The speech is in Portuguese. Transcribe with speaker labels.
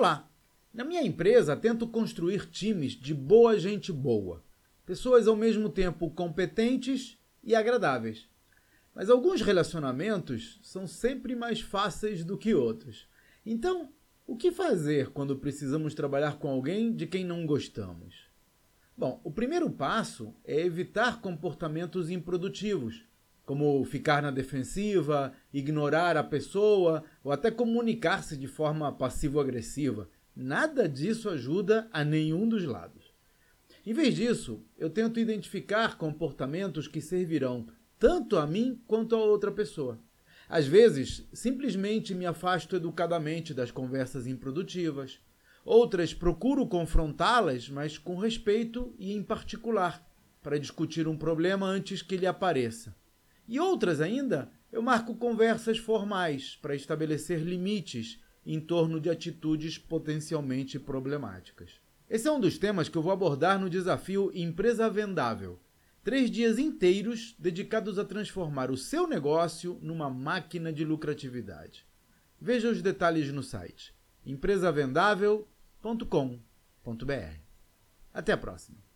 Speaker 1: Olá! Na minha empresa, tento construir times de boa gente boa, pessoas ao mesmo tempo competentes e agradáveis. Mas alguns relacionamentos são sempre mais fáceis do que outros. Então, o que fazer quando precisamos trabalhar com alguém de quem não gostamos? Bom, o primeiro passo é evitar comportamentos improdutivos, como ficar na defensiva, ignorar a pessoa ou até comunicar-se de forma passivo-agressiva. Nada disso ajuda a nenhum dos lados. Em vez disso, eu tento identificar comportamentos que servirão tanto a mim quanto a outra pessoa. Às vezes, simplesmente me afasto educadamente das conversas improdutivas. Outras procuro confrontá-las, mas com respeito e em particular, para discutir um problema antes que ele apareça. E outras ainda, eu marco conversas formais para estabelecer limites em torno de atitudes potencialmente problemáticas. Esse é um dos temas que eu vou abordar no desafio Empresa Vendável. Três dias inteiros dedicados a transformar o seu negócio numa máquina de lucratividade. Veja os detalhes no site empresavendável.com.br. Até a próxima!